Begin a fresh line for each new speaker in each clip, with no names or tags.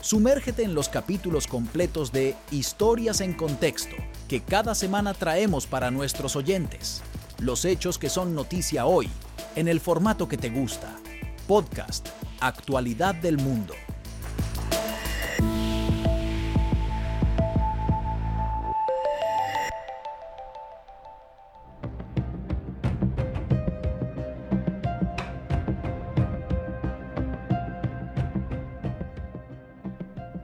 Sumérgete en los capítulos completos de Historias en Contexto que cada semana traemos para nuestros oyentes. Los hechos que son noticia hoy, en el formato que te gusta. Podcast, Actualidad del Mundo.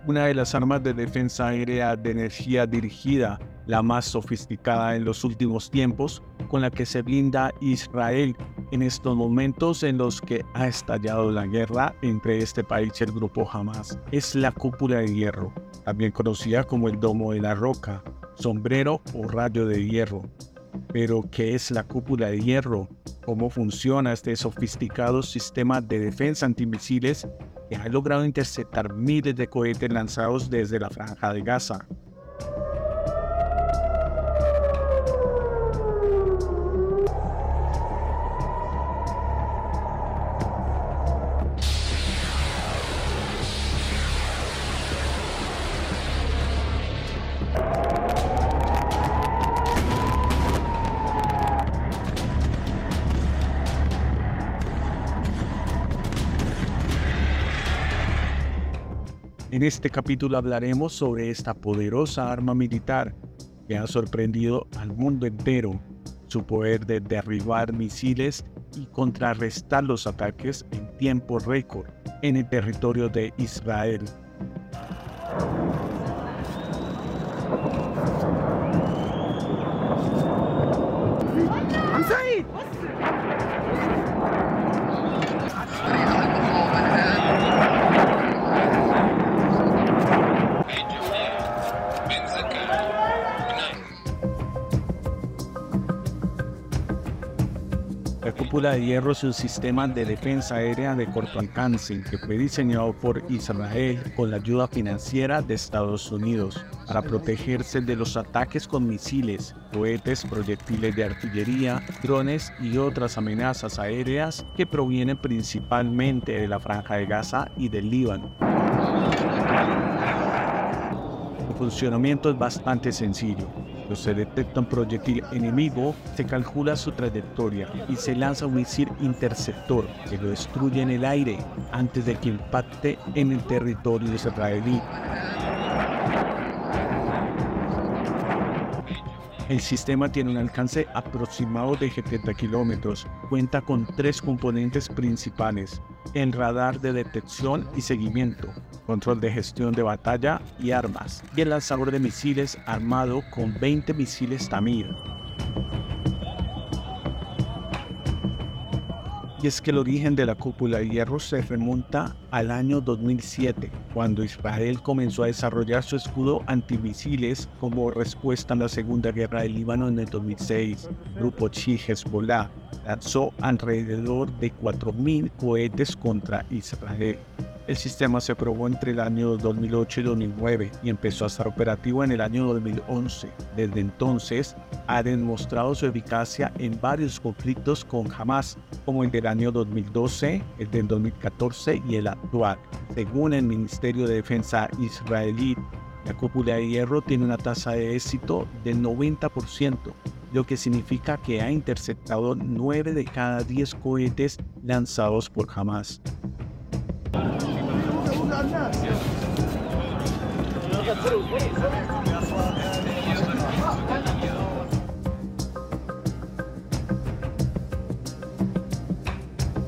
Una de las armas de defensa aérea de energía dirigida, la más sofisticada en los últimos tiempos, con la que se blinda Israel en estos momentos en los que ha estallado la guerra entre este país y el grupo Hamas. Es la cúpula de hierro, también conocida como el domo de la roca, sombrero o rayo de hierro. Pero, ¿qué es la cúpula de hierro? ¿Cómo funciona este sofisticado sistema de defensa antimisiles que ha logrado interceptar miles de cohetes lanzados desde la franja de Gaza. En este capítulo hablaremos sobre esta poderosa arma militar que ha sorprendido al mundo entero, su poder de derribar misiles y contrarrestar los ataques en tiempo récord en el territorio de Israel. Cúpula de hierro es un sistema de defensa aérea de corto alcance que fue diseñado por Israel con la ayuda financiera de Estados Unidos para protegerse de los ataques con misiles, cohetes, proyectiles de artillería, drones y otras amenazas aéreas que provienen principalmente de la Franja de Gaza y del Líbano. El funcionamiento es bastante sencillo cuando se detecta un proyectil enemigo, se calcula su trayectoria y se lanza un misil interceptor que lo destruye en el aire antes de que impacte en el territorio israelí. El sistema tiene un alcance aproximado de 70 kilómetros. Cuenta con tres componentes principales. El radar de detección y seguimiento, control de gestión de batalla y armas, y el lanzador de misiles armado con 20 misiles Tamir. Y es que el origen de la cúpula de hierro se remonta al año 2007, cuando Israel comenzó a desarrollar su escudo antimisiles como respuesta a la Segunda Guerra del Líbano en el 2006. El grupo Chi Hezbollah lanzó alrededor de 4.000 cohetes contra Israel. El sistema se probó entre el año 2008 y 2009 y empezó a estar operativo en el año 2011. Desde entonces ha demostrado su eficacia en varios conflictos con Hamas, como el del año 2012, el del 2014 y el actual. Según el Ministerio de Defensa israelí, la cúpula de hierro tiene una tasa de éxito del 90%, lo que significa que ha interceptado 9 de cada 10 cohetes lanzados por Hamas.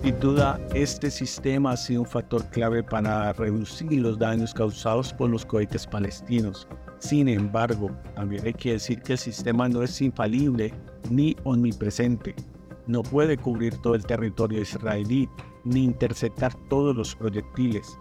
Sin duda, este sistema ha sido un factor clave para reducir los daños causados por los cohetes palestinos. Sin embargo, también hay que decir que el sistema no es infalible ni omnipresente. No puede cubrir todo el territorio israelí ni interceptar todos los proyectiles.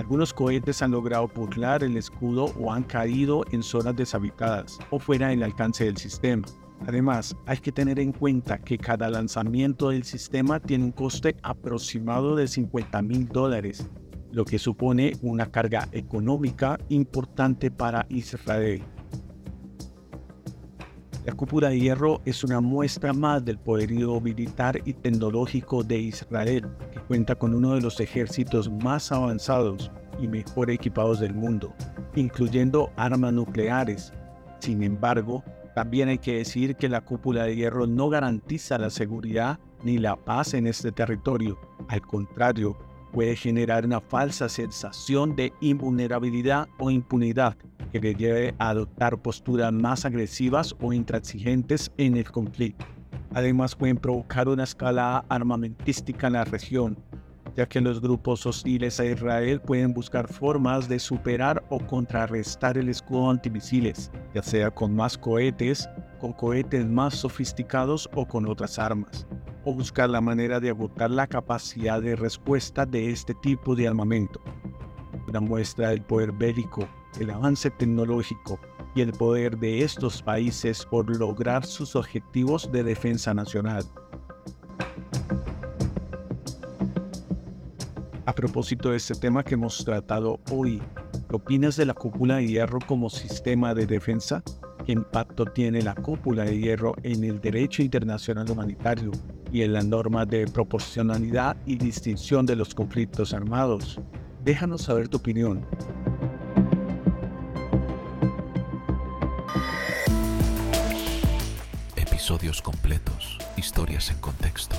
Algunos cohetes han logrado burlar el escudo o han caído en zonas deshabitadas o fuera del alcance del sistema. Además, hay que tener en cuenta que cada lanzamiento del sistema tiene un coste aproximado de 50 mil dólares, lo que supone una carga económica importante para Israel. La cúpula de hierro es una muestra más del poderío militar y tecnológico de Israel, que cuenta con uno de los ejércitos más avanzados y mejor equipados del mundo, incluyendo armas nucleares. Sin embargo, también hay que decir que la cúpula de hierro no garantiza la seguridad ni la paz en este territorio. Al contrario, puede generar una falsa sensación de invulnerabilidad o impunidad que le lleve a adoptar posturas más agresivas o intransigentes en el conflicto. Además pueden provocar una escalada armamentística en la región, ya que los grupos hostiles a Israel pueden buscar formas de superar o contrarrestar el escudo antimisiles, ya sea con más cohetes, con cohetes más sofisticados o con otras armas, o buscar la manera de agotar la capacidad de respuesta de este tipo de armamento. Una muestra del poder bélico, el avance tecnológico y el poder de estos países por lograr sus objetivos de defensa nacional. A propósito de este tema que hemos tratado hoy, ¿qué opinas de la cúpula de hierro como sistema de defensa? ¿Qué impacto tiene la cúpula de hierro en el derecho internacional humanitario y en la norma de proporcionalidad y distinción de los conflictos armados? Déjanos saber tu opinión.
Episodios completos, historias en contexto.